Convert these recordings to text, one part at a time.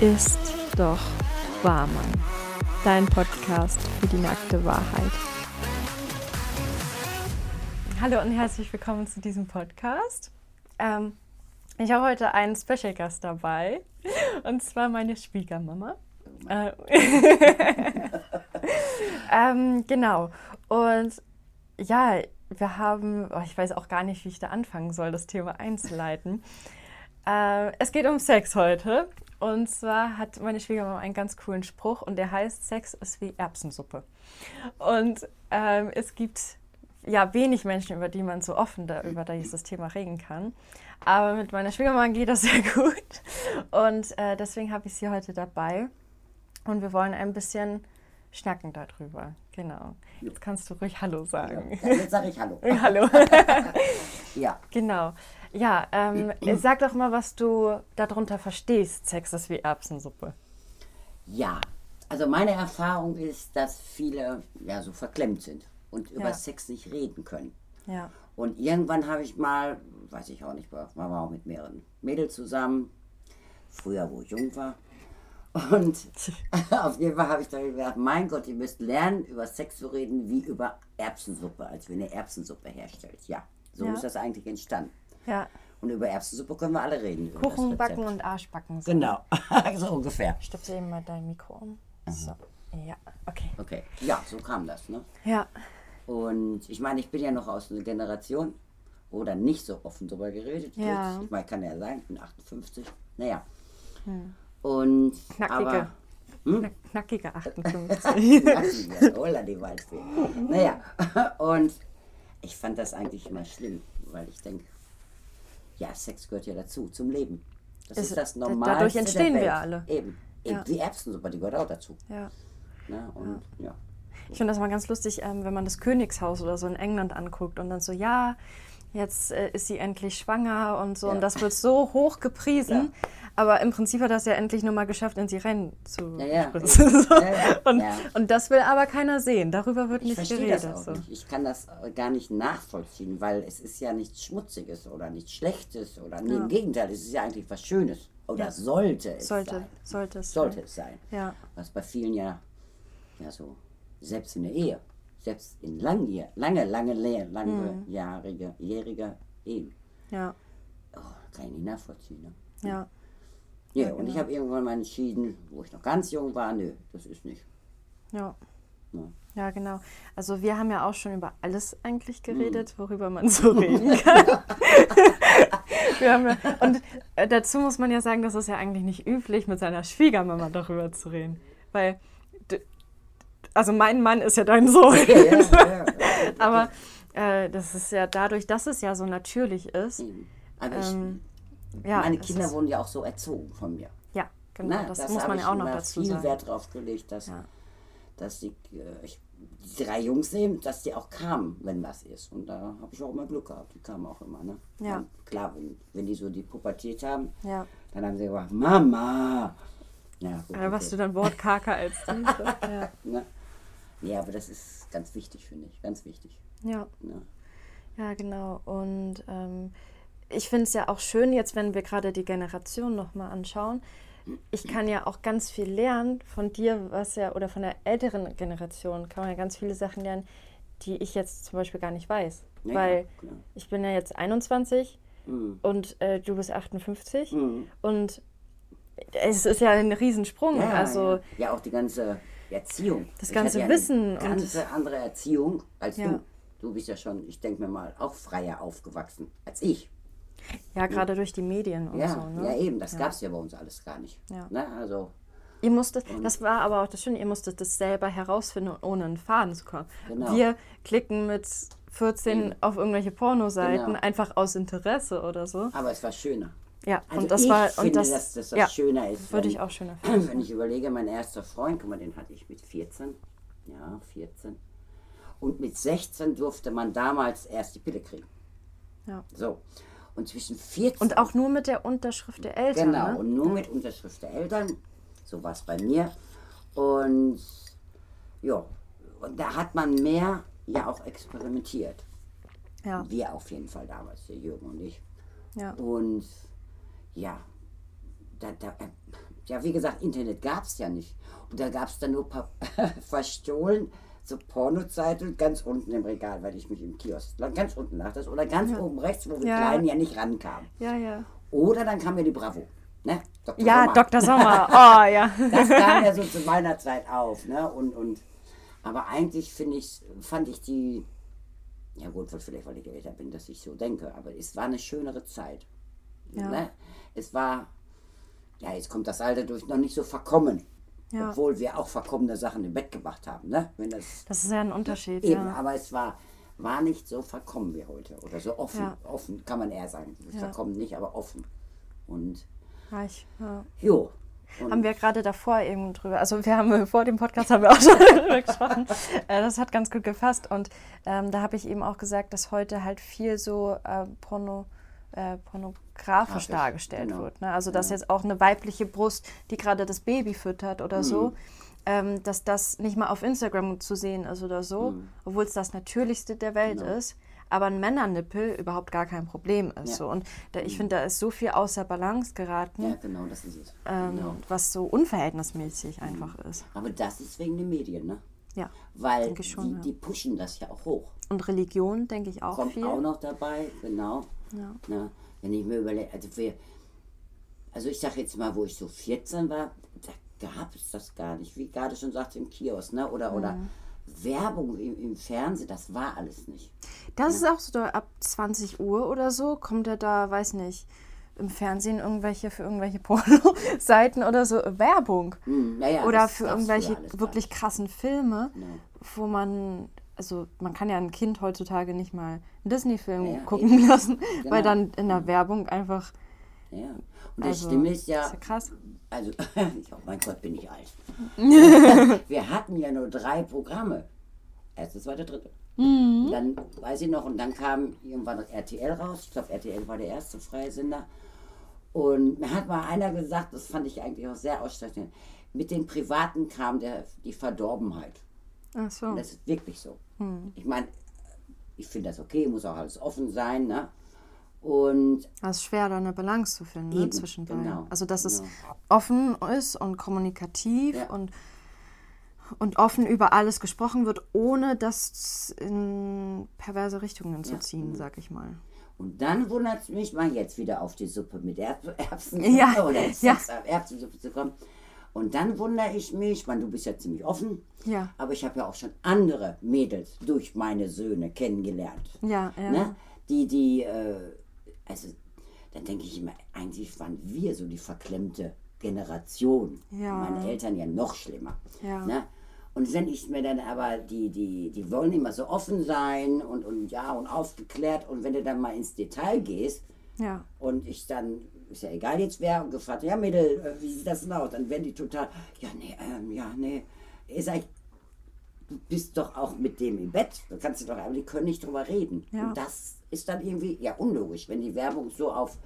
ist doch wahr, Mann. Dein Podcast für die nackte Wahrheit. Hallo und herzlich willkommen zu diesem Podcast. Ähm, ich habe heute einen Special Gast dabei und zwar meine Schwiegermama. Äh, ähm, genau. Und ja, wir haben, oh, ich weiß auch gar nicht, wie ich da anfangen soll, das Thema einzuleiten. Äh, es geht um Sex heute. Und zwar hat meine Schwiegermama einen ganz coolen Spruch und der heißt, Sex ist wie Erbsensuppe. Und ähm, es gibt ja wenig Menschen, über die man so offen da, über dieses Thema reden kann. Aber mit meiner Schwiegermama geht das sehr gut. Und äh, deswegen habe ich sie heute dabei. Und wir wollen ein bisschen schnacken darüber. Genau. Jetzt kannst du ruhig Hallo sagen. Ja, jetzt sage ich Hallo. Hallo. ja. Genau. Ja, ähm, sag doch mal, was du darunter verstehst, Sex ist wie Erbsensuppe. Ja, also meine Erfahrung ist, dass viele ja so verklemmt sind und über Ja. Sex nicht reden können. Ja. Und irgendwann habe ich mal, weiß ich auch nicht, war war auch mit mehreren Mädels zusammen, früher, wo ich jung war. Und auf jeden Fall habe ich dann gedacht, mein Gott, ihr müsst lernen, über Sex zu reden wie über Erbsensuppe, als wenn ihr Erbsensuppe herstellt. Ja, so Ja. ist das eigentlich entstanden. Ja. Und über Erbsensuppe können wir alle reden. Kuchen backen und Arsch backen. So. Genau, so ungefähr. Stöpsel eben mal dein Mikro um. So. Ja, okay. Okay, ja, so kam das. Ne? Ja. Und ich meine, ich bin ja noch aus einer Generation, wo dann nicht so offen drüber geredet wird. Ja. Ich meine, kann ja sagen, ich bin 58. Naja. Und Knackige. aber Knack, knackige 58. Knackige, Holla die Waldfee. Naja, und ich fand das eigentlich immer schlimm, weil ich denke, ja, Sex gehört ja dazu, zum Leben. Das Es- ist das Normalste dadurch entstehen wir alle. Eben. Eben Ja. die Erbsensuppe, die gehört auch dazu. ja. Ne? Und ja. Ich finde das mal ganz lustig, ähm, wenn man das Königshaus oder so in England anguckt und dann so, ja, jetzt äh, ist sie endlich schwanger und so. Ja. Und das wird so hoch gepriesen. Ja. Aber im Prinzip hat das ja endlich nur mal geschafft, in sie rein zu Ja, ja. spritzen. So. Ja. Und, und das will aber keiner sehen. Darüber wird Ich nicht geredet. das auch so. nicht. Ich kann das gar nicht nachvollziehen, weil es ist ja nichts Schmutziges oder nichts Schlechtes oder nee, im Gegenteil, es ist ja eigentlich was Schönes. Oder sollte es Sollte, sein. sollte es. Sollte es sein. Ja. Was bei vielen ja, ja so, selbst in der Ehe, selbst in lange, lange, lange, lange, lange Mhm. jährige, jährige Ehen. Ja, Oh, kann ich nicht nachvollziehen. Ne? ja. Ja, und ich habe irgendwann mal entschieden, wo ich noch ganz jung war, nö, das ist nicht. Ja. Ja. Ja, genau. Also wir haben ja auch schon über alles eigentlich Mhm. geredet, worüber man so reden kann. ja, und äh, dazu muss man ja sagen, das ist ja eigentlich nicht üblich, mit seiner Schwiegermama darüber zu reden. Weil, also mein Mann ist ja dein Sohn. Ja, ja. Aber äh, das ist ja dadurch, dass es ja so natürlich ist. Aber ich, Ähm, ja, meine Kinder wurden ja auch so erzogen von mir. Ja, genau. Na, das, das muss man ich ja auch noch dazu viel sagen. Wert drauf gelegt, dass, Ja. dass die, äh, ich, die drei Jungs eben, dass die auch kamen, wenn was ist. Und da habe ich auch immer Glück gehabt. Die kamen auch immer. Ne? Ja. Und klar, wenn, wenn die so die Pubertät haben, Ja. dann haben sie gesagt, Mama. Ja, gut, Da warst du dann wortkarger als so. ja. Ne? Nee, aber das ist ganz wichtig, finde ich. Ganz wichtig. ja. Ne? Ja, genau. Und ähm, ich finde es ja auch schön, jetzt wenn wir gerade die Generation nochmal anschauen. Ich kann ja auch ganz viel lernen von dir, was ja, oder von der älteren Generation kann man ja ganz viele Sachen lernen, die ich jetzt zum Beispiel gar nicht weiß. Ja, Weil klar. ich bin ja jetzt 21 Mhm. und äh, du bist 58 Mhm. und es ist ja ein Riesensprung. Ja, also ja. ja, auch die ganze Erziehung. Das Ich ganze ja Wissen Eine und ganz andere Erziehung als du. Du bist ja schon, ich denke mir mal, auch freier aufgewachsen als ich. Ja, gerade durch die Medien und Ja, so. Ne? ja eben, das Ja. gab es ja bei uns alles gar nicht. Ja. Ne? Also, Ihr musstet, das war aber auch das Schöne, ihr musstet das selber herausfinden, ohne einen Faden zu kommen. Genau. Wir klicken mit 14 auf irgendwelche Pornoseiten, Genau. einfach aus Interesse oder so. aber es war schöner. Ja, Also und das ich war. finde, und das, dass, dass das ja, schöner ist. Würde wenn- ich auch schöner finden. Wenn ich überlege, mein erster Freund, guck mal, den hatte ich mit 14. Ja, 14. Und mit 16 durfte man damals erst die Pille kriegen. Ja. So. Und zwischen 14 Und auch nur mit der Unterschrift der Eltern. Genau, Ne? und nur mit Unterschrift der Eltern. So war es bei mir. Und ja, und da hat man mehr ja auch experimentiert. Ja, Wir auf jeden Fall damals, der Jürgen und ich. ja. Und ja, da, da, ja, wie gesagt, Internet gab es ja nicht. Und da gab es dann nur pa- verstohlen so Pornozeiten ganz unten im Regal, weil ich mich im Kiosk, ganz unten lag das, oder ganz oben rechts, wo wir Ja. Kleinen ja nicht rankamen. Ja, ja. Oder dann kam ja die Bravo. Ne? Dr. Ja, Sommer. Dr. Sommer. Oh, ja. Das kam ja so zu meiner Zeit auf. Ne? Und, und, aber eigentlich finde ich, fand ich die, ja gut, vielleicht weil ich älter bin, dass ich so denke, aber es war eine schönere Zeit. Ja. Ne? Es war, ja, jetzt kommt das Alter durch, noch nicht so verkommen. Ja. Obwohl wir auch verkommene Sachen im Bett gemacht haben. Ne? Wenn das, Das ist ja ein Unterschied. eben, Ja. aber es war, war nicht so verkommen wie heute. Oder so offen. Ja. Offen kann man eher sagen. Verkommen nicht, aber offen. Und Ja, ich, ja. jo. Und Haben wir gerade davor eben drüber, also wir haben vor dem Podcast haben wir auch schon darüber gesprochen. Äh, das hat ganz gut gefasst und ähm, da habe ich eben auch gesagt, dass heute halt viel so äh, Porno, äh, pornografisch Grafisch, dargestellt genau. wird. Ne? Also dass jetzt auch eine weibliche Brust, die gerade das Baby füttert oder Mhm. so, ähm, dass das nicht mal auf Instagram zu sehen ist oder so, Mhm. obwohl es das Natürlichste der Welt ist. Aber ein Männernippel überhaupt gar kein Problem ist. Ja. So. Und da, ich finde, da ist so viel außer Balance geraten ja, genau, das ist es. ähm, genau. was so unverhältnismäßig einfach ist. Aber das ist wegen den Medien, ne? Ja. Weil schon, die, ja. die pushen das ja auch hoch. Und Religion, denke ich auch Kommt viel. auch noch dabei, genau. Ja. Ne? Wenn ich mir überlege, also, also ich sage jetzt mal, wo ich so 14 war, da gab es das gar nicht, wie gerade schon sagte, im Kiosk, ne? Oder, oder Mhm. Werbung im, im Fernsehen, das war alles nicht. Das ist auch so da ab 20 Uhr oder so, kommt er da, weiß nicht, im Fernsehen irgendwelche für irgendwelche Porno-Seiten oder so äh, Werbung. Hm, naja, oder das für gab's irgendwelche wirklich krassen Filme, Genau. wo man, also man kann ja ein Kind heutzutage nicht mal einen Disney-Film Ja, gucken eben. lassen, weil Genau. dann in der Werbung einfach. Ja. Und das Also, Stimme ist ja, ist ja krass. also, oh mein Gott, bin ich alt. Wir hatten ja nur drei Programme. Erste, zweite, dritte. Mhm. Dann weiß ich noch, und dann kam irgendwann RTL raus. Ich glaube, RTL war der erste freie Sender. Und mir hat mal einer gesagt, das fand ich eigentlich auch sehr ausstechend, mit den Privaten kam der, die Verdorbenheit. Ach so. Und das ist wirklich so. Hm. Ich meine, ich finde das okay, muss auch alles offen sein. Ne? Und Es ist schwer, da eine Balance zu finden ne, Eben, zwischen beiden. genau, also, dass es genau. offen ist und kommunikativ Ja. und, und offen über alles gesprochen wird, ohne das in perverse Richtungen zu Ja, ziehen, sag ich mal. Und dann wundert es mich mal jetzt wieder auf die Suppe mit Erb Erbsen Ja, oder ja. Erbsensuppe zu kommen. Und dann wundere ich mich, man, du bist ja ziemlich offen, Ja. aber ich habe ja auch schon andere Mädels durch meine Söhne kennengelernt. Ja, ja. Ne? Die, die, äh, also, dann denke ich immer, eigentlich waren wir so die verklemmte Generation. Ja. Meine Eltern ja noch schlimmer. Ja. Ne? Und wenn ich mir dann aber, die, die, die wollen immer so offen sein und, und ja und aufgeklärt und wenn du dann mal ins Detail gehst Ja. und ich dann, ist ja egal jetzt wer, und gefragt, ja Mädel, äh, wie sieht das denn aus? Dann werden die total, ja nee, ähm, ja nee, ihr seid, du bist doch auch mit dem im Bett, da kannst du doch, aber die können nicht drüber reden. Ja. Und das ist dann irgendwie, ja unlogisch, wenn die Werbung so auf,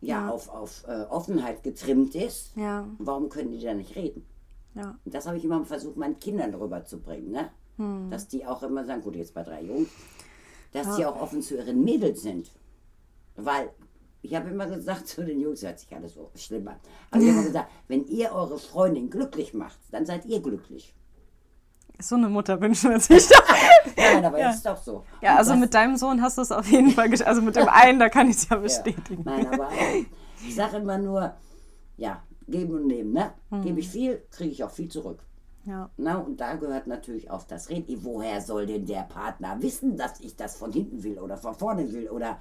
ja, Ja. auf, auf äh, Offenheit getrimmt ist, Ja. warum können die da nicht reden? Ja. Und das habe ich immer versucht, meinen Kindern rüberzubringen, ne? Hm. Dass die auch immer sagen, gut, jetzt bei drei Jungs, dass die auch offen zu ihren Mädels sind. Weil ich habe immer gesagt zu den Jungs, hört sich alles so schlimm an, aber ich habe immer gesagt, wenn ihr eure Freundin glücklich macht, dann seid ihr glücklich. So eine Mutter wünschen wir sich doch. Nein, aber es ist doch so. Ja, Und also das- mit deinem Sohn hast du es auf jeden Fall geschafft. Also mit dem einen, da kann ich es ja bestätigen. Nein, aber äh, ich sage immer nur, ja, geben und nehmen, ne? Hm. Gebe ich viel, kriege ich auch viel zurück. Ja. Na, und da gehört natürlich auch das Reden. Woher soll denn der Partner wissen, dass ich das von hinten will oder von vorne will oder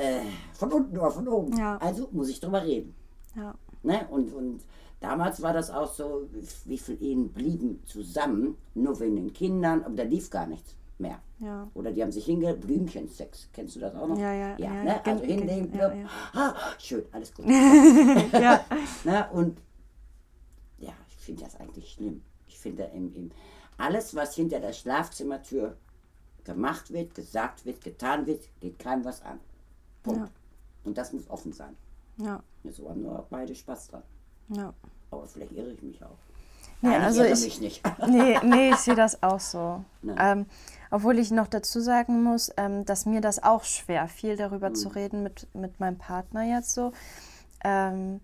äh, von unten oder von oben? Ja. Also muss ich drüber reden. Ja. Ne? Und, und damals war das auch so, wie viele Ehen blieben zusammen, nur wegen den Kindern, aber da lief gar nichts mehr. Ja. Oder die haben sich hinge Blümchensex. Kennst du das auch noch? Ja, ja, ja, ja, ne? gen- Also hinlegen, ja, ja. Ah, schön, alles gut. Ja. Ne? Und ja, ich finde das eigentlich schlimm. Ich finde im, im, alles, was hinter der Schlafzimmertür gemacht wird, gesagt wird, getan wird, geht keinem was an. Punkt. Ja. Und das muss offen sein. Ja. So haben nur beide Spaß dran. Ja. Aber vielleicht irre ich mich auch. Nee, Nein, also ich irre ich- mich nicht. Nee, nee, ich sehe das auch so. Ähm, obwohl ich noch dazu sagen muss, ähm, dass mir das auch schwer fiel, darüber Mhm. zu reden mit, mit meinem Partner jetzt so. Ähm,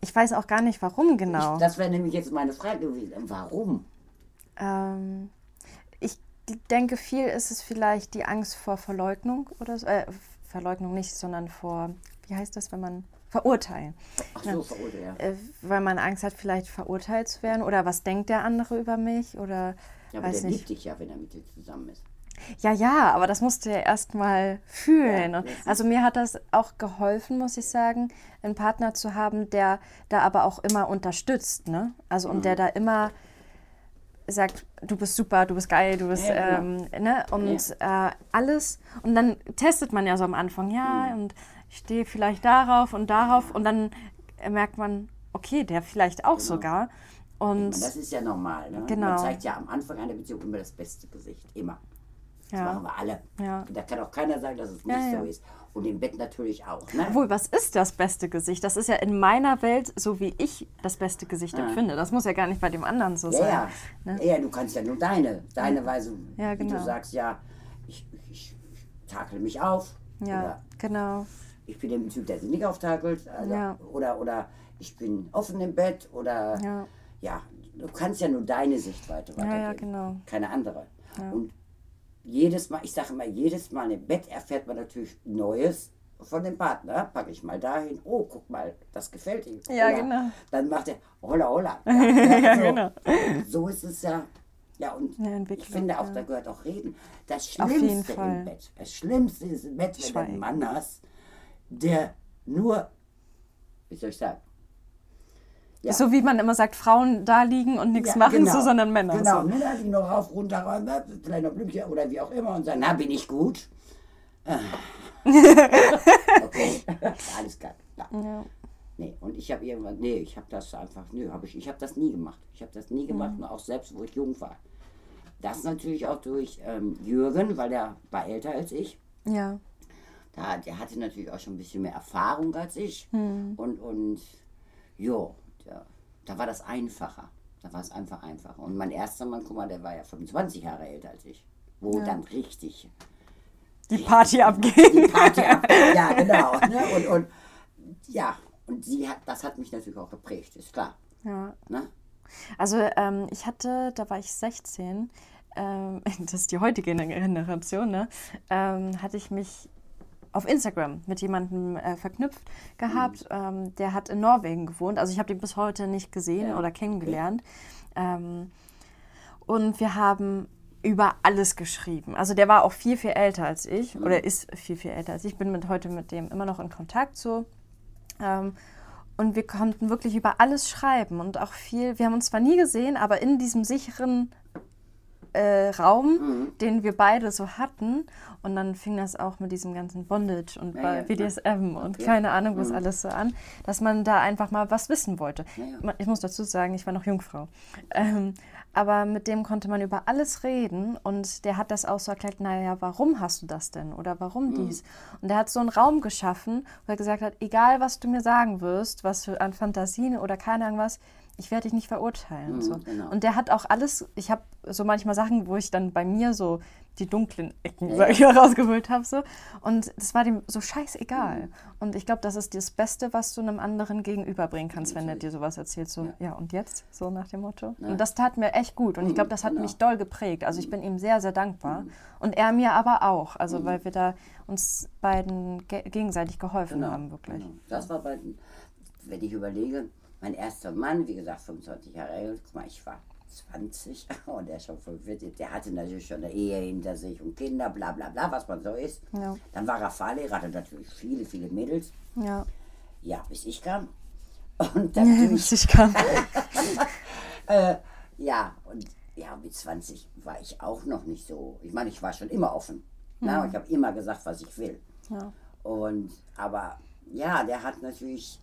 Ich weiß auch gar nicht, warum genau. Ich, das wäre nämlich jetzt meine Frage gewesen. Warum? Ähm, ich denke, viel ist es vielleicht die Angst vor Verleugnung oder so. Äh, Verleugnung nicht, sondern vor, wie heißt das, wenn man verurteilen. Ach so, verurteilen. Ja. Äh, weil man Angst hat, vielleicht verurteilt zu werden. Oder was denkt der andere über mich? Oder ja, aber weiß der nicht. liebt dich ja, wenn er mit dir zusammen ist. Ja, ja, aber das musst du ja erstmal fühlen. Ja, also mir hat das auch geholfen, muss ich sagen, einen Partner zu haben, der da aber auch immer unterstützt, ne? Also und Mhm. der da immer sagt, du bist super, du bist geil, du bist, Ja, ähm, ne? Und äh, alles. Und dann testet man ja so am Anfang, ja, Mhm. und ich stehe vielleicht darauf und darauf und dann merkt man, okay, der vielleicht auch sogar. Und Und das ist ja normal. Ne? Genau. Man zeigt ja am Anfang einer Beziehung immer das beste Gesicht. Immer. Das Ja. machen wir alle. Ja. Da kann auch keiner sagen, dass es nicht Ja, so ist. Und im Bett natürlich auch. Ne? Obwohl, was ist das beste Gesicht? Das ist ja in meiner Welt, so wie ich das beste Gesicht empfinde. Das muss ja gar nicht bei dem anderen so sein. ja. Ne? ja, du kannst ja nur deine, deine Weise, Ja, wie genau. du sagst, ja, ich, ich, ich takel mich auf. Ja, genau. ich bin ein Typ, der sich nicht auftakelt. Also, oder, oder ich bin offen im Bett. Oder Ja. du kannst ja nur deine Sichtweite weitergeben. ja, genau. Keine andere. Und jedes Mal, ich sage mal, jedes Mal im Bett erfährt man natürlich Neues von dem Partner. Packe ich mal dahin, oh, guck mal, das gefällt ihm. Ja, Holla. genau. Dann macht er, holla, holla. Ja, ja, so. genau. So ist es ja. Ja, und Ja, ich finde auch, da gehört auch Reden. Das Schlimmste im Bett, das Schlimmste ist im Bett, wenn du einen Mann hast, der nur, wie soll ich sagen, Ja. So wie man immer sagt, Frauen da liegen und nichts Ja, machen, genau. so, sondern Männer. Genau, So. Männer, die noch rauf, runter, noch Blümchen oder wie auch immer und sagen, na, bin ich gut? Ah. okay, alles klar. Ja. Nee, und ich habe irgendwann, nee, ich habe das einfach, nö, habe ich, ich habe das nie gemacht. Ich habe das nie gemacht, und auch selbst, wo ich jung war. Das natürlich auch durch ähm, Jürgen, weil der war älter als ich. ja. Da, der hatte natürlich auch schon ein bisschen mehr Erfahrung als ich. Hm. Und, und jo, der, da war das einfacher. Da war es einfach einfacher. Und mein erster Mann, guck mal, der war ja 25 Jahre älter als ich. Wo dann richtig Die Party die abgehen. Party ab. Ja, genau. Ne? Und, und ja, und sie hat, das hat mich natürlich auch geprägt, ist klar. Ja. Ne? Also ähm, ich hatte, da war ich 16, ähm, das ist die heutige Generation, ne? ähm, hatte ich mich auf Instagram mit jemandem äh, verknüpft gehabt. Ähm, der hat in Norwegen gewohnt. Also ich habe den bis heute nicht gesehen Ja. oder kennengelernt. Ähm, und wir haben über alles geschrieben. Also der war auch viel, viel älter als ich oder ist viel, viel älter als ich. Ich bin mit, heute mit dem immer noch in Kontakt so. Ähm, und wir konnten wirklich über alles schreiben und auch viel. Wir haben uns zwar nie gesehen, aber in diesem sicheren äh, Raum, den wir beide so hatten. Und dann fing das auch mit diesem ganzen Bondage und Ja, bei ja, BDSM und Okay. keine Ahnung was alles so an, dass man da einfach mal was wissen wollte. Ja, ja. Ich muss dazu sagen, ich war noch Jungfrau. Ähm, aber mit dem konnte man über alles reden und der hat das auch so erklärt, naja, warum hast du das denn oder warum Mhm. dies? Und der hat so einen Raum geschaffen, wo er gesagt hat, egal was du mir sagen wirst, was für an Fantasien oder keine Ahnung was, ich werde dich nicht verurteilen. und so. genau. Und der hat auch alles, ich habe so manchmal Sachen, wo ich dann bei mir so die dunklen Ecken, sag ich mal, rausgeholt habe. So. Und das war dem so scheißegal. Und ich glaube, das ist das Beste, was du einem anderen gegenüberbringen kannst, wenn er dir sowas erzählt. So, ja. und jetzt? So nach dem Motto. Und das tat mir echt gut. Und ich glaube, das hat genau. mich doll geprägt. Also ich bin ihm sehr, sehr dankbar. Und er mir aber auch. Also weil wir da uns beiden ge gegenseitig geholfen haben, wirklich. Genau. Das war bei, wenn ich überlege, mein erster Mann, wie gesagt, 25 Jahre alt, guck mal, ich war 20 und der schon 45, der hatte natürlich schon eine Ehe hinter sich und Kinder, bla bla bla, was man so ist. Ja. Dann war er Fahrlehrer, hatte natürlich viele, viele Mädels. Ja. Ja, bis ich kam. Und dann natürlich, ich kann. äh, ja, und ja, mit 20 war ich auch noch nicht so. Ich meine, ich war schon immer offen. Na, ich habe immer gesagt, was ich will. Ja. Und, aber ja, der hat natürlich,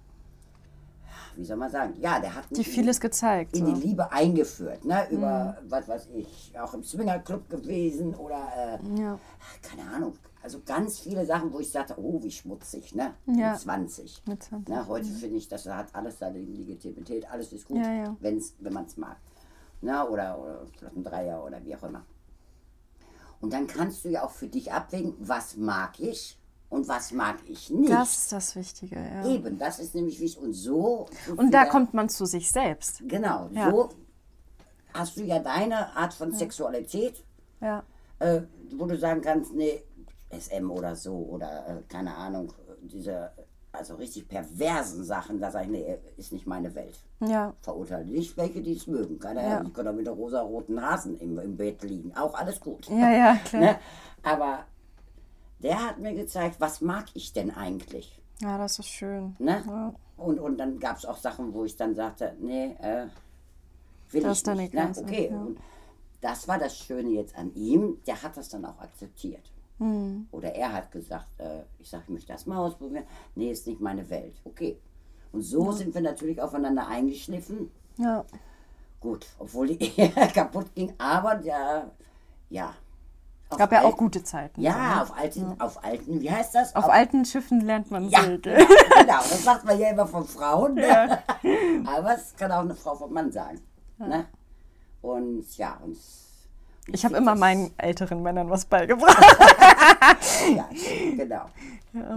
wie soll man sagen, ja, der hat mich vieles gezeigt. in So. die Liebe eingeführt, ne? Über, was weiß ich, auch im Swingerclub gewesen oder, äh, Ja. keine Ahnung, also ganz viele Sachen, wo ich sagte, oh, wie schmutzig, ne? Ja. Mit 20. Mit 20, Ne? Heute finde ich, das hat alles seine Legitimität, alles ist gut, Ja, ja. Wenn's, wenn man es mag. Ne? Oder, oder vielleicht ein Dreier oder wie auch immer. Und dann kannst du ja auch für dich abwägen, was mag ich und was mag ich nicht. Das ist das Wichtige, ja. Eben, das ist nämlich wichtig. Und so. Und da kommt man zu sich selbst. Genau, Ja. so hast du ja deine Art von Sexualität, Ja. äh, wo du sagen kannst, nee, SM oder so oder äh, keine Ahnung, diese also richtig perversen Sachen, da sage ich, nee, ist nicht meine Welt. Ja. Verurteile nicht welche, die es mögen. Keine Ahnung, ich kann auch mit der rosa-roten Hasen im, im Bett liegen. Auch alles gut. Ja, ja, klar. Ne? Aber der hat mir gezeigt, was mag ich denn eigentlich? Ja, das ist schön. Ne? Ja. Und, und dann gab es auch Sachen, wo ich dann sagte, nee, äh, will Das ich nicht. Ne? Okay, ja. und das war das Schöne jetzt an ihm, der hat das dann auch akzeptiert. Hm. Oder er hat gesagt, äh, ich sage, ich möchte das mal ausprobieren. Nee, ist nicht meine Welt. Okay. Und so sind wir natürlich aufeinander eingeschliffen. Ja. Gut, obwohl die Ehe kaputt ging, aber der, ja. Auf Gab ja auch alten- gute Zeiten. Ja, auf alten, auf alten, wie heißt das? Auf alten Schiffen lernt man Ja, segeln. genau, genau, das sagt man ja immer von Frauen. Ne? Aber es kann auch eine Frau vom Mann sagen. Ne? Und ja, und Ich habe immer meinen älteren Männern was beigebracht. ja, genau.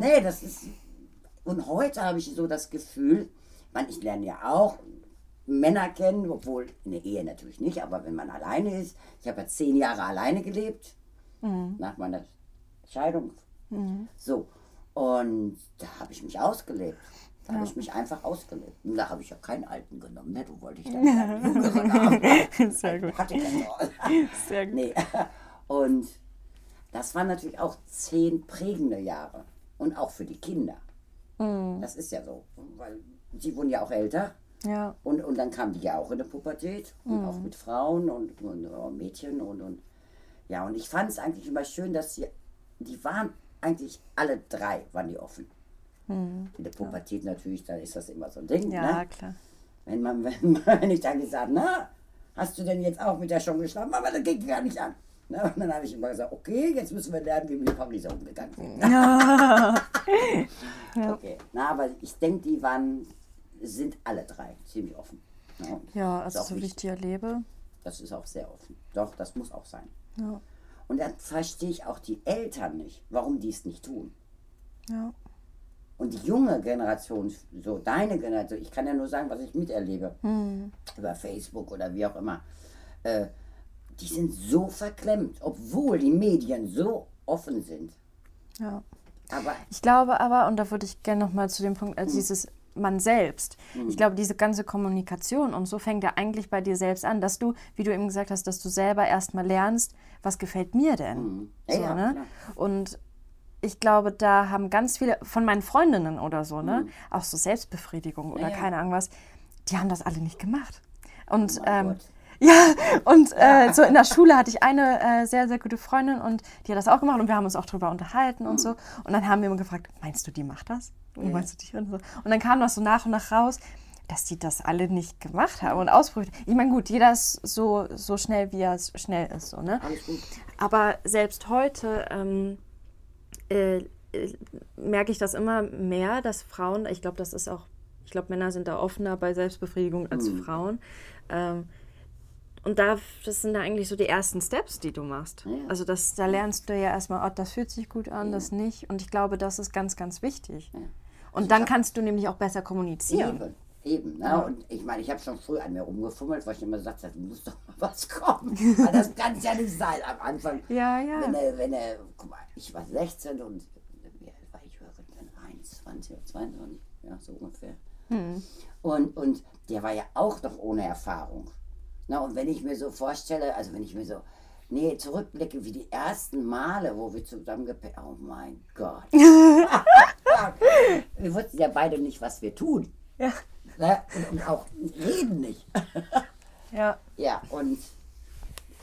Nee, das ist. Und heute habe ich so das Gefühl, man, ich lerne ja auch Männer kennen, obwohl in der Ehe natürlich nicht, aber wenn man alleine ist. Ich habe ja zehn Jahre alleine gelebt, nach meiner Scheidung. So. Und da habe ich mich ausgelebt. Da habe ich mich einfach ausgelebt. Und da habe ich ja keinen Alten genommen. Ne? Du wolltest ja einen Jüngeren haben. Sehr gut. Hatte ich ja. Sehr gut. Nee. Und das waren natürlich auch zehn prägende Jahre. Und auch für die Kinder. Das ist ja so. Weil sie wurden ja auch älter. Ja. Und, und dann kamen die ja auch in der Pubertät. Und auch mit Frauen und, und, äh, Mädchen. Und, und ja, und ich fand es eigentlich immer schön, dass sie, die waren eigentlich alle drei, waren die offen. In der Pubertät natürlich, da ist das immer so ein Ding. Ja, ne? klar. Wenn, man, wenn, wenn ich dann gesagt na, hast du denn jetzt auch mit der schon geschlafen? Aber das geht gar nicht an. Ne? Und dann habe ich immer gesagt, okay, jetzt müssen wir lernen, wie wir mit Pariser umgegangen sind. Okay, na, aber ich denke, die waren, sind alle drei ziemlich offen. Ne? Ja, also so wie ich die erlebe. Das ist auch sehr offen. Doch, das muss auch sein. Ja. Und dann verstehe ich auch die Eltern nicht, warum die es nicht tun. Ja. Und die junge Generation, so deine Generation, ich kann ja nur sagen, was ich miterlebe, über Facebook oder wie auch immer, äh, die sind so verklemmt, obwohl die Medien so offen sind. ja. Aber Ich glaube aber, und da würde ich gerne nochmal zu dem Punkt, als dieses man selbst. Ich glaube, diese ganze Kommunikation und so fängt ja eigentlich bei dir selbst an, dass du, wie du eben gesagt hast, dass du selber erstmal lernst, was gefällt mir denn? Ja, so, ja, ne? Und ich glaube, da haben ganz viele von meinen Freundinnen oder so, ne, auch so Selbstbefriedigung oder Mhm. Ja, ja. keine Ahnung was, die haben das alle nicht gemacht. Und Oh ähm, Gott. ja, und äh, so in der Schule hatte ich eine äh, sehr, sehr gute Freundin und die hat das auch gemacht und wir haben uns auch drüber unterhalten und so. Und dann haben wir immer gefragt, meinst du, die macht das? Und meinst du? Und, so. und dann kam das so nach und nach raus, dass die das alle nicht gemacht haben und ausprobiert. Ich meine, gut, jeder ist so, so schnell, wie er schnell ist. So, ne? alles gut. Aber selbst heute ähm, äh, äh, merke ich das immer mehr, dass Frauen, ich glaube, das ist auch, ich glaube, Männer sind da offener bei Selbstbefriedigung als Frauen. Ähm, und da, das sind da eigentlich so die ersten Steps, die du machst. Ja. Also das, da lernst du ja erstmal, oh, das fühlt sich gut an, das nicht. Und ich glaube, das ist ganz, ganz wichtig. Und dann kannst du nämlich auch besser kommunizieren. Eben, eben. Ne? Und ich meine, ich habe schon früh an mir rumgefummelt, weil ich immer gesagt habe, muss doch mal was kommen. Weil das kann ja nicht sein am Anfang. Ja, ja. Wenn er, wenn er, guck mal, ich war 16 und wie alt war ich irgendwann? 21 oder 22, ja, so ungefähr. Hm. Und, und der war ja auch noch ohne Erfahrung. Na, und wenn ich mir so vorstelle, also wenn ich mir so, nee, zurückblicke, wie die ersten Male, wo wir zusammen gepackt oh mein Gott. wir wussten ja beide nicht, was wir tun. Ja. Ne? Und, und auch reden nicht. Ja. ja, und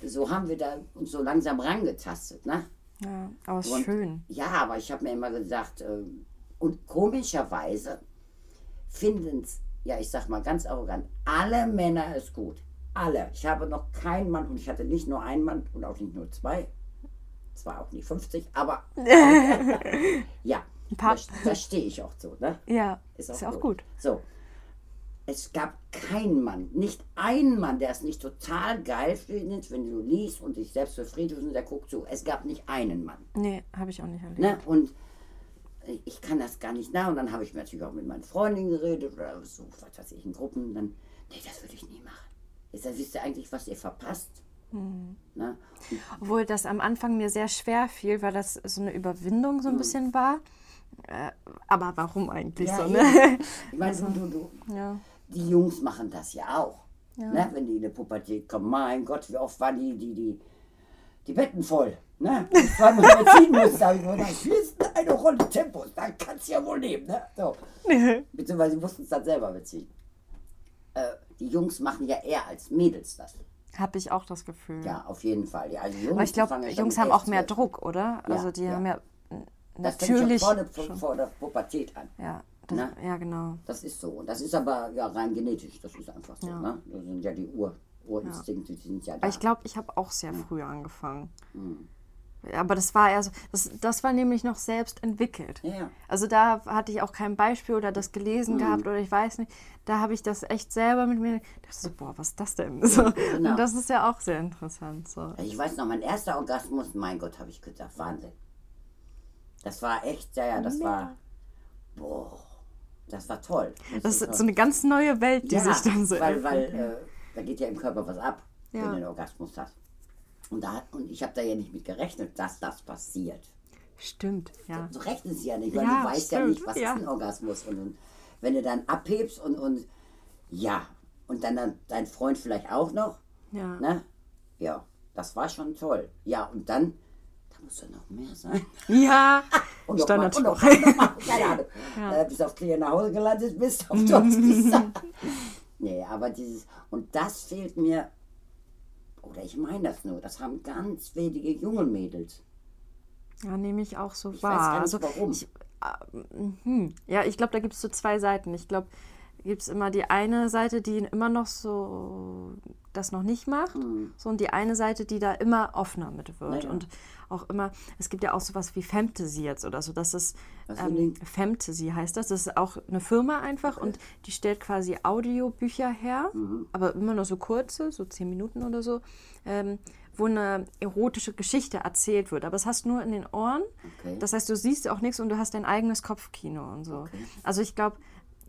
so haben wir da uns so langsam rangetastet, ne? ja. Aber ist Und- schön. Ja, aber ich habe mir immer gesagt, ähm, und komischerweise finden es, ja, ich sag mal ganz arrogant, alle Männer es gut. Alle. Ich habe noch keinen Mann und ich hatte nicht nur einen Mann und auch nicht nur zwei. Zwar auch nicht 50, aber ja, paar. da, da stehe ich auch zu. Ne? Ja, ist, ja auch gut. So. Es gab keinen Mann, nicht einen Mann, der es nicht total geil findet, wenn du liest und dich selbst befriedigst und der guckt zu. Es gab nicht einen Mann. Nee, habe ich auch nicht erlebt. Ne? Und ich kann das gar nicht nach. Und dann habe ich natürlich auch mit meinen Freundinnen geredet oder so, was weiß ich, in Gruppen. Und dann, nee, das würde ich nie machen. Jetzt wisst ihr eigentlich, was ihr verpasst. Mhm. Ne? Obwohl das am Anfang mir sehr schwer fiel, weil das so eine Überwindung so ein bisschen war. Äh, aber warum eigentlich Ja, so, ne? ich meine, du, du, du, Ja. die Jungs machen das ja auch. Ja. Ne? Wenn die in die Pubertät kommen, mein Gott, wie oft waren die, die, die, die Betten voll. Ne? Und zweimal überziehen mussten, da habe ich gedacht, ist eine Rolle Tempos, da kannst du ja wohl nehmen. Ne? So. Beziehungsweise sie mussten es dann selber beziehen. Äh, die Jungs machen ja eher als Mädels das. Habe ich auch das Gefühl. Ja, auf jeden Fall. Ja, also Jungs, Aber ich glaube, Jungs haben auch 11, mehr 12. Druck, oder? Also die ja. haben ja Das fängt natürlich. schon vorne vor, schon- vor der Pubertät an. Ja, das, Ne? ja, genau. Das ist so. Und das ist aber ja rein genetisch. Das ist einfach so. Ja. Ne? Das sind ja die Ur, Urinstinkte, die sind ja da. Aber ich glaube, ich habe auch sehr früh angefangen. Aber das war eher so, das, das war nämlich noch selbst entwickelt. Ja, ja. Also da hatte ich auch kein Beispiel oder das gelesen gehabt oder ich weiß nicht. Da habe ich das echt selber mit mir dachte so, boah, was ist das denn? So. genau. Und das ist ja auch sehr interessant. So. Ich weiß noch, mein erster Orgasmus, mein Gott, habe ich gedacht, Wahnsinn. Das war echt, ja, ja, das war, boah, das war toll. Das war ist so eine ganz neue Welt, die ja, sich dann so weil, weil äh, da geht ja im Körper was ab, Ja. wenn du einen Orgasmus hast. Und, da, und ich habe da ja nicht mit gerechnet, dass das passiert. Stimmt, ja. So rechnen sie ja nicht, weil Ja, du weißt ja stimmt, nicht, was ja. ist ein Orgasmus. Und, und wenn du dann abhebst und, und ja, und dann, dann dein Freund vielleicht auch noch, Ja. ne? Ja, das war schon toll. Ja, und dann, da muss ja noch mehr sein. Ja, Und noch mal, und noch mal, noch mal, keine Ahnung. Äh, bis auf Clear nach Hause gelandet bist, auf Deutsch gesagt. Nee, aber dieses, und das fehlt mir, oder ich meine das nur, das haben ganz wenige junge Mädels. Ja, nehme ich auch so Ich wahr. weiß gar nicht, also, warum. Ich, äh, hm. Ja, ich glaube, da gibt es so zwei Seiten. Ich glaube, gibt es immer die eine Seite, die immer noch so das noch nicht macht, so und die eine Seite, die da immer offener mit wird. Mhm. Ja, ja. Und auch immer, es gibt ja auch sowas wie Fantasy jetzt oder so. Das ist ähm? Fantasy heißt das. Das ist auch eine Firma einfach und die stellt quasi Audiobücher her, Mhm. aber immer nur so kurze, so zehn Minuten oder so, ähm, wo eine erotische Geschichte erzählt wird. Aber das hast du nur in den Ohren. Okay. Das heißt, du siehst auch nichts und du hast dein eigenes Kopfkino und so. Okay. Also ich glaube,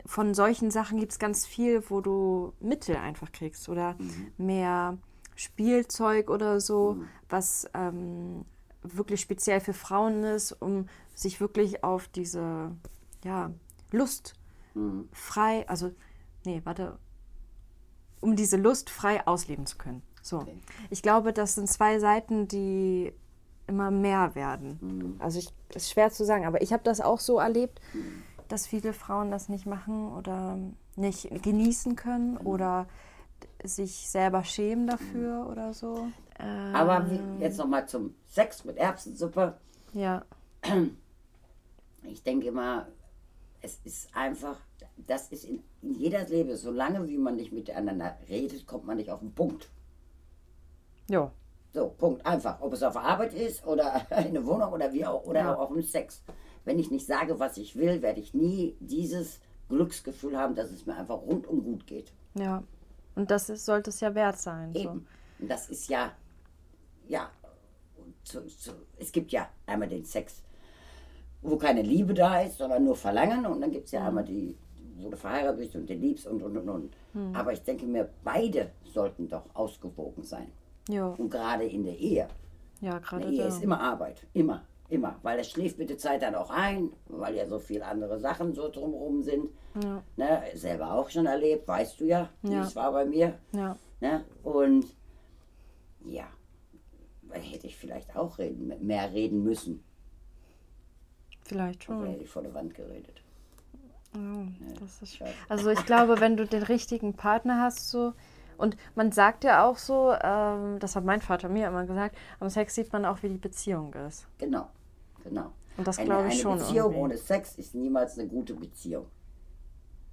von solchen Sachen gibt es ganz viel, wo du Mittel einfach kriegst oder Mhm. mehr Spielzeug oder so, was ähm, wirklich speziell für Frauen ist, um sich wirklich auf diese ja, Lust Mhm. frei, also nee, warte, um diese Lust frei ausleben zu können. So. Okay. Ich glaube, das sind zwei Seiten, die immer mehr werden. Mhm. Also ich, ist schwer zu sagen, aber ich habe das auch so erlebt, dass viele Frauen das nicht machen oder nicht genießen können Mhm. oder sich selber schämen dafür oder so. Äh, Aber jetzt nochmal zum Sex mit Erbsensuppe. ja, Ich denke immer, es ist einfach, das ist in, in jeder Leben, solange wie man nicht miteinander redet, kommt man nicht auf den Punkt. ja, So, Punkt. Einfach. Ob es auf Arbeit ist oder in der Wohnung oder wie auch, oder Ja. auch im Sex. Wenn ich nicht sage, was ich will, werde ich nie dieses Glücksgefühl haben, dass es mir einfach rundum gut geht. ja. Und das ist, sollte es ja wert sein. So. Eben. Und das ist ja, ja, zu, zu, es gibt ja einmal den Sex, wo keine Liebe da ist, sondern nur Verlangen. Und dann gibt es ja einmal die, wo du verheiratet bist und den liebst und, und, und, und. Aber ich denke mir, beide sollten doch ausgewogen sein. Ja, Und gerade in der Ehe. ja gerade Ehe da. ist immer Arbeit. Immer. Immer. Weil er schläft mit der Zeit dann auch ein, weil ja so viele andere Sachen so drumherum sind. Ja. Ne, selber auch schon erlebt, weißt du ja, wie Ja. es war bei mir. Ja. Ne? Und ja, hätte ich vielleicht auch reden, mehr reden müssen. Vielleicht Oder schon. hätte ich vor der Wand geredet. Das ist Scheiße. Also ich glaube, wenn du den richtigen Partner hast, so und man sagt ja auch so, ähm, das hat mein Vater mir immer gesagt, am Sex sieht man auch, wie die Beziehung ist. Genau, genau. Und das eine, glaube ich eine schon Beziehung irgendwie. ohne Sex ist niemals eine gute Beziehung.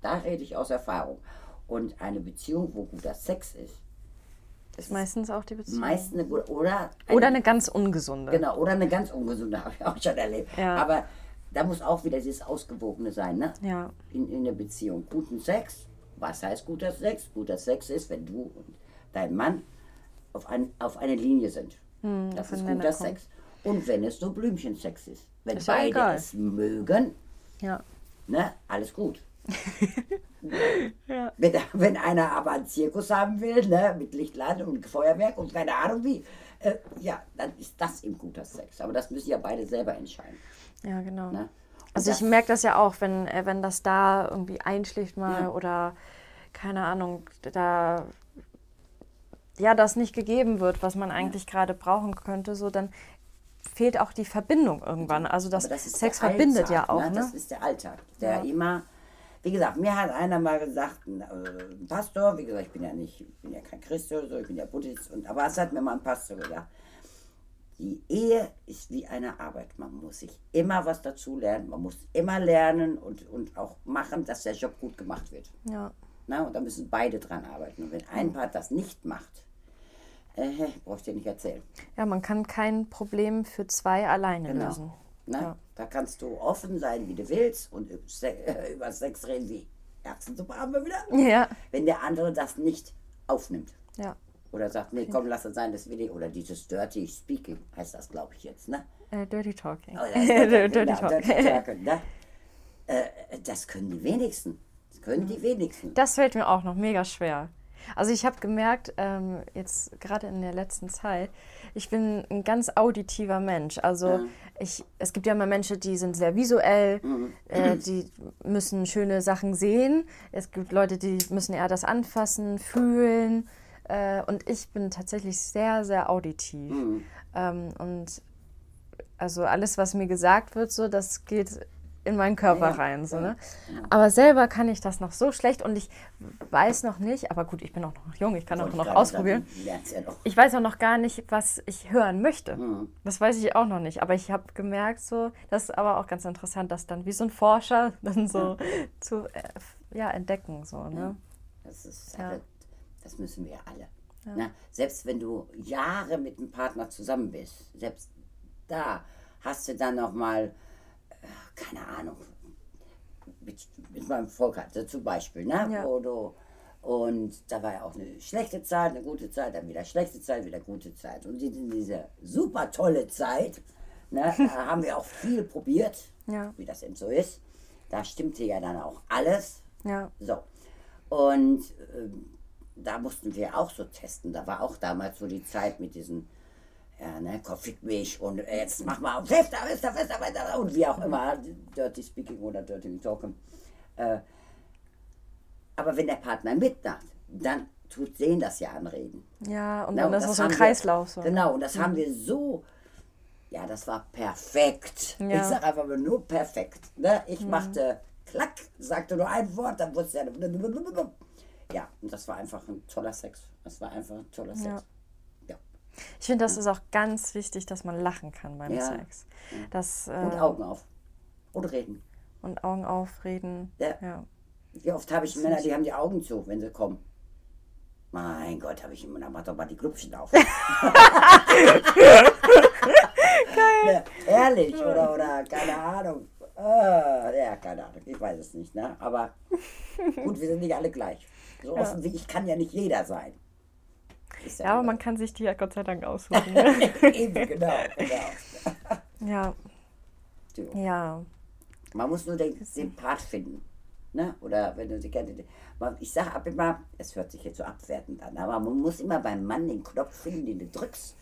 Da rede ich aus Erfahrung. Und eine Beziehung, wo guter Sex ist, das ist Meistens auch die Beziehung. meist eine oder Oder eine ganz ungesunde. Genau, oder eine ganz ungesunde, habe ich auch schon erlebt. Ja. Aber da muss auch wieder dieses Ausgewogene sein, ne? Ja, In, in der Beziehung. Guten Sex, was heißt guter Sex? Guter Sex ist, wenn du und dein Mann auf, ein, auf eine Linie sind. das Hm, auf ist guter. Sex. Und wenn es nur Blümchensex ist. Wenn Ist beide es mögen, Ja. ne, alles gut. Ja. Wenn, wenn einer aber einen Zirkus haben will, ne, mit Lichtladen und Feuerwerk und keine Ahnung wie, äh, ja, dann ist das eben guter Sex. Aber das müssen ja beide selber entscheiden. Ja, genau. Ne? Also ich merke das ja auch, wenn, äh, wenn das da irgendwie einschläft mal Ja. oder keine Ahnung, da ja das nicht gegeben wird, was man eigentlich gerade brauchen könnte, so dann fehlt auch die Verbindung irgendwann. Also das, das Sex verbindet Alltag, ja auch, ne? Das ist der Alltag, der Ja. immer, wie gesagt, mir hat einer mal gesagt, ein, äh, ein Pastor, wie gesagt, ich bin ja nicht, ich bin ja kein Christ oder so, ich bin ja Buddhist, und, aber es hat mir mal ein Pastor gesagt, die Ehe ist wie eine Arbeit. Man muss sich immer was dazu lernen, man muss immer lernen und, und auch machen, dass der Job gut gemacht wird. Ja. Na, und da müssen beide dran arbeiten. Und wenn ein Part das nicht macht, äh, brauche ich dir nicht erzählen. ja, man kann kein Problem für zwei alleine Genau. lösen. Ne? Ja. Da kannst du offen sein, wie du willst und über äh, über Sex reden wie Erbsensuppe haben wir wieder. Ja, Wenn der andere das nicht aufnimmt ja. oder sagt, nee, komm, lass es sein, das will ich. Oder dieses Dirty Speaking heißt das, glaube ich, jetzt. Ne? Äh, Dirty Talking. Oh, das, Dirty, Dirty genau, Talk. Dirty Talking, ne? äh, das können die wenigsten. Das können die wenigsten. Das fällt mir auch noch mega schwer. Also ich habe gemerkt, ähm, jetzt gerade in der letzten Zeit, ich bin ein ganz auditiver Mensch. Also ich, es gibt ja immer Menschen, die sind sehr visuell, äh, die müssen schöne Sachen sehen. Es gibt Leute, die müssen eher das anfassen, fühlen. Äh, und ich bin tatsächlich sehr, sehr auditiv. Ähm, und also alles, was mir gesagt wird, so, das geht in meinen Körper Ja, rein. So, ja, ne? Aber selber kann ich das noch so schlecht und ich weiß noch nicht, aber gut, ich bin auch noch jung, ich kann auch noch ausprobieren. sagen, ja. Ich weiß auch noch gar nicht, was ich hören möchte. Mhm. Das weiß ich auch noch nicht. Aber ich habe gemerkt, so, das ist aber auch ganz interessant, das dann wie so ein Forscher dann so zu äh, ja, entdecken. So, ne? Das, ist, Ja. das müssen wir alle. Na, selbst wenn du Jahre mit einem Partner zusammen bist, selbst da hast du dann noch mal, keine Ahnung, mit, mit meinem Volk hatte zum Beispiel, ne? Ja. du, und da war ja auch eine schlechte Zeit, eine gute Zeit, dann wieder schlechte Zeit, wieder gute Zeit. Und in dieser super tolle Zeit ne, da haben wir auch viel probiert, Ja. wie das eben so ist. Da stimmte ja dann auch alles. Ja. So. Und ähm, da mussten wir auch so testen. Da war auch damals so die Zeit mit diesen, ja, ne, komm, fick mich und jetzt mach mal fester, fester, fester, fester und wie auch immer, Dirty Speaking oder Dirty Talking. Äh, aber wenn der Partner mitmacht, dann tut den das ja anreden. Ja, und Na, dann und ist das so ein Kreislauf. So. Genau, und das haben wir so, ja, das war perfekt. Ja. Ich sag einfach nur perfekt. Ne? Ich machte klack, sagte nur ein Wort, dann wusste er. Ja, und das war einfach ein toller Sex. Das war einfach ein toller Sex. Ja. Ich finde, das ist auch ganz wichtig, dass man lachen kann beim Ja. Sex. Das, äh, Und Augen auf. Und reden. und Augen aufreden. Ja. ja. Wie oft habe ich Männer, die haben die Augen zu, wenn sie kommen. Mein Gott, habe ich immer, mach doch mal die Klubchen auf. Geil. ehrlich, oder, oder, keine Ahnung. Äh, ja, keine Ahnung, ich weiß es nicht, ne? Aber gut, wir sind nicht alle gleich. So offen wie ich kann ja nicht jeder sein. Ja, aber man kann sich die ja Gott sei Dank aussuchen. Ne? Eben, genau, genau. ja, So. ja. Man muss nur den, den Part finden. Ne? Oder wenn du sie kennst. Ich sage ab immer, es hört sich jetzt so abwertend an, aber man muss immer beim Mann den Knopf finden, den du drückst.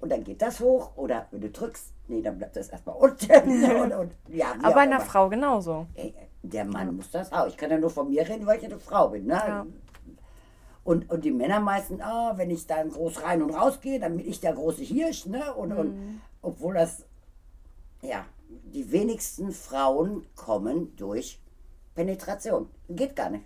Und dann geht das hoch. Oder wenn du drückst, nee, dann bleibt das erstmal unten. und, und, ja, Aber bei einer immer. Frau genauso. Der Mann muss das auch. Ich kann ja nur von mir reden, weil ich eine Frau bin. Ne? Ja. Und, und die Männer meisten, ah, wenn ich dann groß rein und raus gehe, dann bin ich der große Hirsch. Ne? Und, Mhm. und obwohl das, ja, die wenigsten Frauen kommen durch Penetration. Geht gar nicht.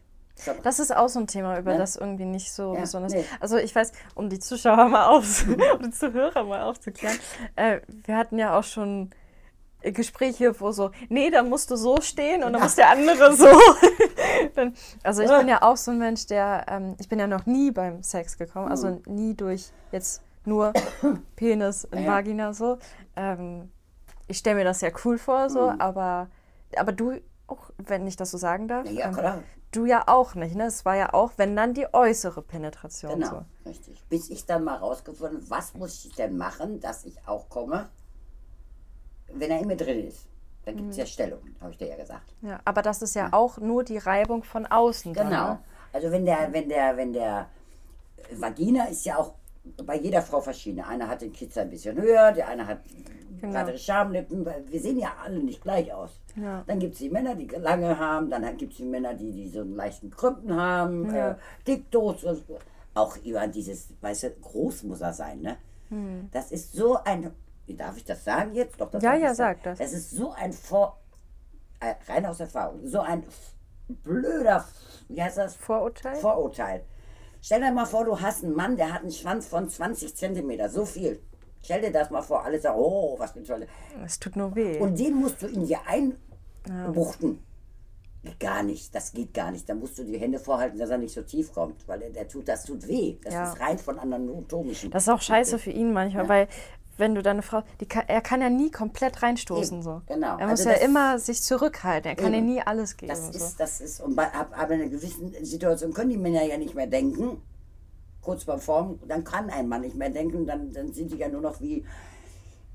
Das ist auch so ein Thema, über Ne? das irgendwie nicht so Ja, besonders. nee. Also ich weiß, um die Zuschauer mal auf, um die Zuhörer mal aufzuklären, äh, wir hatten ja auch schon Gespräche, wo so, nee, da musst du so stehen und dann muss der andere so. also ich bin ja auch so ein Mensch, der, ähm, ich bin ja noch nie beim Sex gekommen, also nie durch jetzt nur Penis und Ja. Vagina so. Ähm, ich stelle mir das ja cool vor, so, aber, aber du auch, wenn ich das so sagen darf, Ja, ähm, klar. du ja auch nicht, ne? Es war ja auch, wenn dann die äußere Penetration Genau, so. richtig. Bis ich dann mal rausgefunden was muss ich denn machen, dass ich auch komme. wenn er immer drin ist, dann gibt es ja Stellung, habe ich dir ja gesagt. Ja, aber das ist ja auch nur die Reibung von außen. dann, Genau. ne? Also wenn der, wenn der, wenn der Vagina ist ja auch bei jeder Frau verschieden. Einer hat den Kitzel ein bisschen höher, der eine hat Genau. breitere Schamlippen. Wir sehen ja alle nicht gleich aus. Ja. Dann gibt es die Männer, die lange haben, dann gibt es die Männer, die, die so einen leichten Krümpen haben, Ja. äh, Dickdos. Auch über dieses, weißt du, groß muss er sein, ne? Das ist so ein, darf ich das sagen jetzt? Doch, das. Ja, ja, sag das. Das ist so ein Vor, äh, rein aus Erfahrung, so ein blöder, wie heißt das? Vorurteil? Vorurteil. Stell dir mal vor, du hast einen Mann, der hat einen Schwanz von 20 Zentimeter, so viel. Stell dir das mal vor, alle sagen, oh, was für tolle. Es tut nur weh. Und den musst du in dir einbuchten. Gar nicht, das geht gar nicht. Da musst du die Hände vorhalten, dass er nicht so tief kommt, weil der, der tut, das tut weh. Das Ja. ist rein von anatomischen. Das ist auch scheiße für ihn manchmal, weil wenn du deine Frau, die kann, er kann ja nie komplett reinstoßen Eben, so. genau. Er muss Also ja das- immer sich zurückhalten. Er kann Eben. ja nie alles geben. Das so. ist, das ist, und bei, ab, aber in einer gewissen Situation können die Männer ja nicht mehr denken. Kurz beim Form, dann kann ein Mann nicht mehr denken, dann, dann sind die ja nur noch wie,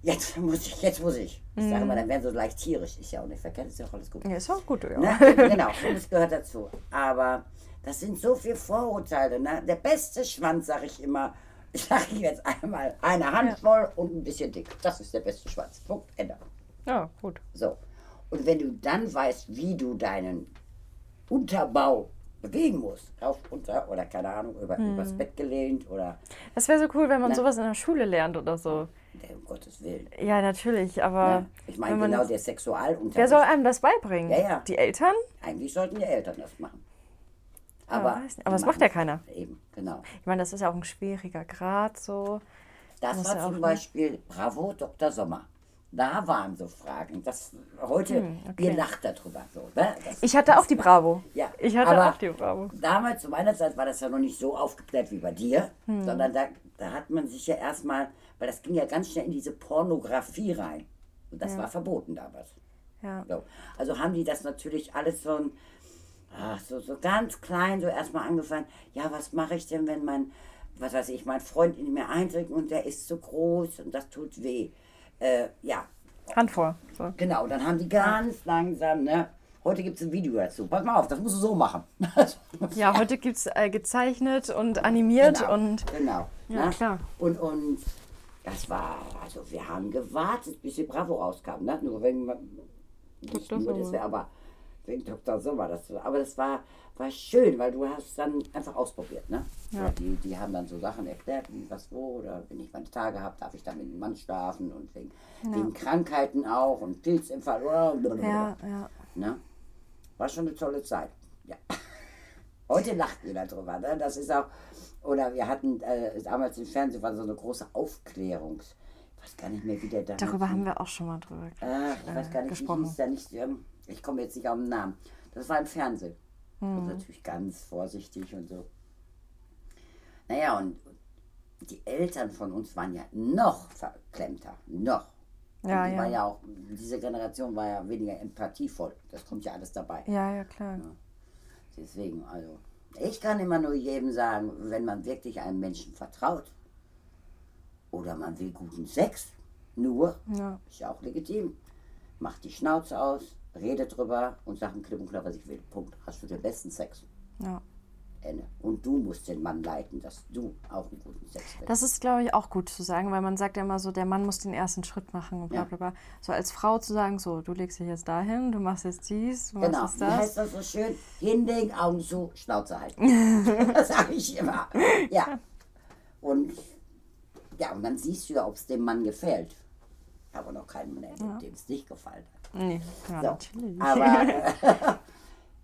jetzt muss ich, jetzt muss ich. Ich sage Mhm. mal, dann werden sie so leicht tierisch. Ist ja auch nicht verkehrt, ist ja auch alles gut. ja, ist auch gut, ja. Ne? genau, es gehört dazu. Aber das sind so viele Vorurteile. Ne? Der beste Schwanz, sage ich immer, ich sage jetzt einmal, eine Handvoll und ein bisschen dick. Das ist der beste Schwanz. Punkt, Ende. Ja, gut. So. Und wenn du dann weißt, wie du deinen Unterbau bewegen musst, rauf, runter oder keine Ahnung, über, Hm. übers Bett gelehnt oder, Das wäre so cool, wenn man Ne? sowas in der Schule lernt oder so. um Gottes Willen. Ja, natürlich, aber Ne? Ich meine, genau der Sexualunterricht. wer soll einem das beibringen? Ja, ja. Die Eltern? Eigentlich sollten die Eltern das machen. Ja, Aber, nicht. die aber das macht ja keiner. nicht. Eben, genau. Ich meine, das ist ja auch ein schwieriger Grad so. Das war ja zum nicht. Beispiel Bravo Dr. Sommer. Da waren so Fragen. Das, heute, ihr lacht darüber. So, ne? das, Hm, Ich hatte auch die Bravo. Ja, Ich hatte aber auch die Bravo. Damals, zu meiner Zeit, war das ja noch nicht so aufgeklärt wie bei dir, Hm. sondern da, da hat man sich ja erstmal, weil das ging ja ganz schnell in diese Pornografie rein. Und das war verboten damals. Ja. So. Also haben die das natürlich alles so, ein, ach, so, so ganz klein so erstmal angefangen. Ja, was mache ich denn, wenn mein, was weiß ich, mein Freund in mir eindringt und der ist zu groß und das tut weh. Äh, ja, Hand vor. So. genau. Dann haben die ganz langsam, ne? Heute gibt es ein Video dazu. Pass mal auf, das musst du so machen. Ja, heute gibt es äh, gezeichnet und animiert Genau, und genau. Ja, ne? klar. Und, und das war, also wir haben gewartet, bis die Bravo rauskam. Ne? Nur wegen, nicht Dr. nur, das wäre aber wegen Dr. Sommer. Das, aber das war, war schön, weil du hast dann einfach ausprobiert. Ne? Ja. Die, die haben dann so Sachen erklärt, wie was wo. Oder wenn ich meine Tage habe, darf ich dann mit dem Mann schlafen. Und wegen, wegen Krankheiten auch und Pilzinfall. Oder ja, ja. Ne? War schon eine tolle Zeit. Ja. Heute lacht jeder drüber. Ne? Das ist auch, oder wir hatten äh, damals im Fernsehen war so eine große Aufklärungs. Ich weiß gar nicht mehr, wie der da. Darüber haben wir auch schon mal drüber Äh, ich weiß gar nicht, gesprochen. wie hieß der nicht. Ähm, ich komme jetzt nicht auf den Namen. Das war im Fernsehen. Mhm. Ist natürlich ganz vorsichtig und so. Naja, und die Eltern von uns waren ja noch verklemmter. Noch. Und Ja, die ja. War ja auch, diese Generation war ja weniger empathievoll. Das kommt ja alles dabei. Ja, ja, klar. Deswegen, also, ich kann immer nur jedem sagen, wenn man wirklich einem Menschen vertraut oder man will guten Sex, nur, Ja. ist ja auch legitim, mach die Schnauze aus, rede drüber und sag klipp und klar, was ich will. Punkt. Hast du den besten Sex. ja. Ende. Und du musst den Mann leiten, dass du auch einen guten Sex willst. Das ist, glaube ich, auch gut zu sagen, weil man sagt ja immer so, der Mann muss den ersten Schritt machen und bla bla bla. So als Frau zu sagen, so, du legst dich jetzt dahin, du machst jetzt dies, du Genau, machst jetzt das. heißt das so schön? Hinlegen, Augen zu, Schnauze halten. das sage ich immer. Ja. Und ja, und dann siehst du ja, ob es dem Mann gefällt. Aber noch keinen Mann erlebt, dem es nicht gefallen hat. Nee, ja, So. natürlich. Aber äh,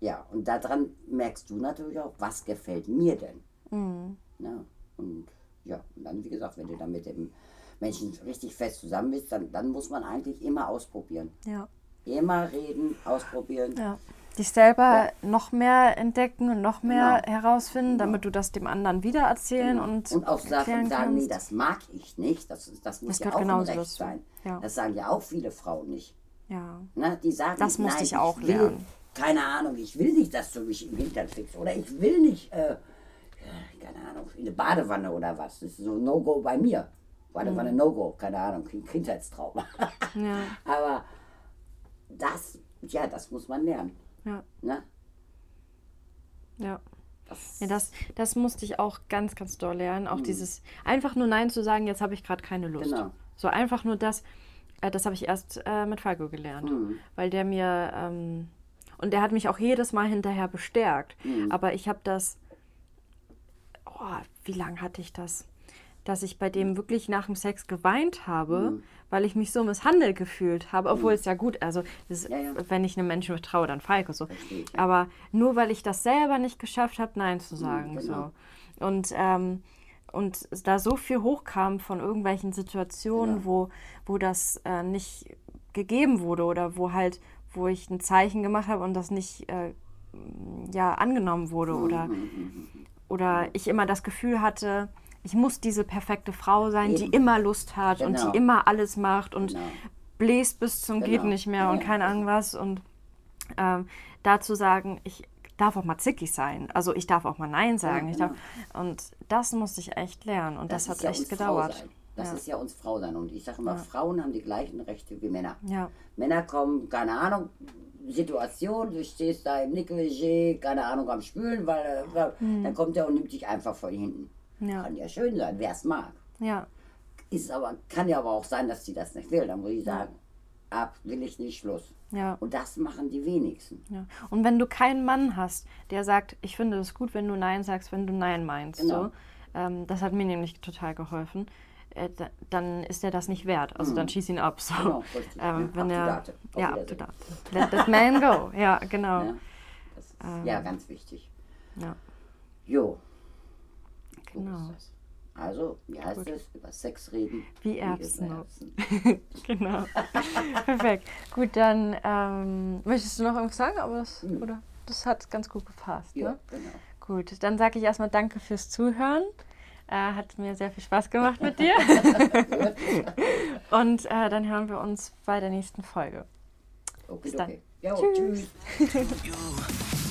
ja, und daran merkst du natürlich auch, was gefällt mir denn. Mhm. Ja, und ja, und dann, wie gesagt, wenn du dann mit dem Menschen richtig fest zusammen bist, dann, dann muss man eigentlich immer ausprobieren. ja. Immer reden, ausprobieren. ja. Dich selber noch mehr entdecken und noch mehr Genau. herausfinden, damit du das dem anderen wieder erzählen Genau. und, Und auch Sachen sagen, nee, kannst. das mag ich nicht. Das, das muss Das ja auch ein Recht sein. Ja. Das sagen ja auch viele Frauen nicht. Ja. Ne? Die sagen, Das musste nein, ich auch will, lernen. Keine Ahnung, ich will nicht, dass du mich im Hintern fickst. Oder ich will nicht, äh, keine Ahnung, in eine Badewanne oder was. Das ist so No-Go bei mir. War ein No-Go, keine Ahnung, Kind- Kindheitstrauma. Ja, Aber das, ja, das muss man lernen. Ja, Ne? ja. Das, Ja, das, das musste ich auch ganz, ganz doll lernen. Auch dieses einfach nur Nein zu sagen, jetzt habe ich gerade keine Lust. Genau. So einfach nur das, äh, das habe ich erst äh, mit Falco gelernt. Weil der mir, ähm, und der hat mich auch jedes Mal hinterher bestärkt. Aber ich habe das, oh, wie lange hatte ich das? Dass ich bei dem wirklich nach dem Sex geweint habe, weil ich mich so misshandelt gefühlt habe. Obwohl es ja gut, also das, Ja, ja. wenn ich einem Menschen vertraue, dann Falco so. Verstehe ich. Aber nur weil ich das selber nicht geschafft habe, Nein zu sagen. genau. so. Und, ähm, und da so viel hochkam von irgendwelchen Situationen, Genau. wo, wo das äh, nicht gegeben wurde oder wo halt, wo ich ein Zeichen gemacht habe und das nicht äh, ja, angenommen wurde Mhm, oder, oder ich immer das Gefühl hatte, ich muss diese perfekte Frau sein, die Eben. immer Lust hat und Genau. die immer alles macht und Genau. bläst bis zum geht Genau. nicht mehr Ja, und ja. keine Ahnung was und ähm, dazu sagen, ich darf auch mal zickig sein. Also ich darf auch mal Nein sagen. genau. darf, und das musste ich echt lernen und das, ist hat ja echt gedauert. Das Ja. ist ja uns Frau sein. Und ich sage immer, Frauen haben die gleichen Rechte wie Männer. Ja, Männer kommen, keine Ahnung, Situation, du stehst da im Negligé, keine Ahnung, am Spülen, weil, weil dann kommt er und nimmt dich einfach von hinten. Ja. Kann ja schön sein, wer es mag. ja, Ist aber, kann ja aber auch sein, dass sie das nicht will. Dann muss ich sagen, ab will ich nicht, Schluss. ja, Und das machen die wenigsten. ja. Und wenn du keinen Mann hast, der sagt, ich finde es gut, wenn du Nein sagst, wenn du Nein meinst, Genau. so, ähm, das hat mir nämlich total geholfen. Äh, da, dann ist er das nicht wert. Also dann schieß ihn ab. So. Mhm. Genau, richtig. ähm, Ja, wenn to er, ja, up to date. Let that man go. Ja, genau. Ja, das ist, ja ganz wichtig. Ja, Jo, genau. Also, wie heißt es? Über Sex reden. Wie Erbsen. Erbsen. Genau. Perfekt. Gut, dann ähm, möchtest du noch irgendwas sagen? Aber das, oder? das hat ganz gut gepasst. Ja, Ne? genau. Gut, dann sage ich erstmal Danke fürs Zuhören. Äh, hat mir sehr viel Spaß gemacht mit dir. Und äh, dann hören wir uns bei der nächsten Folge. Okay, dann. okay. Jo, Tschüss. tschüss.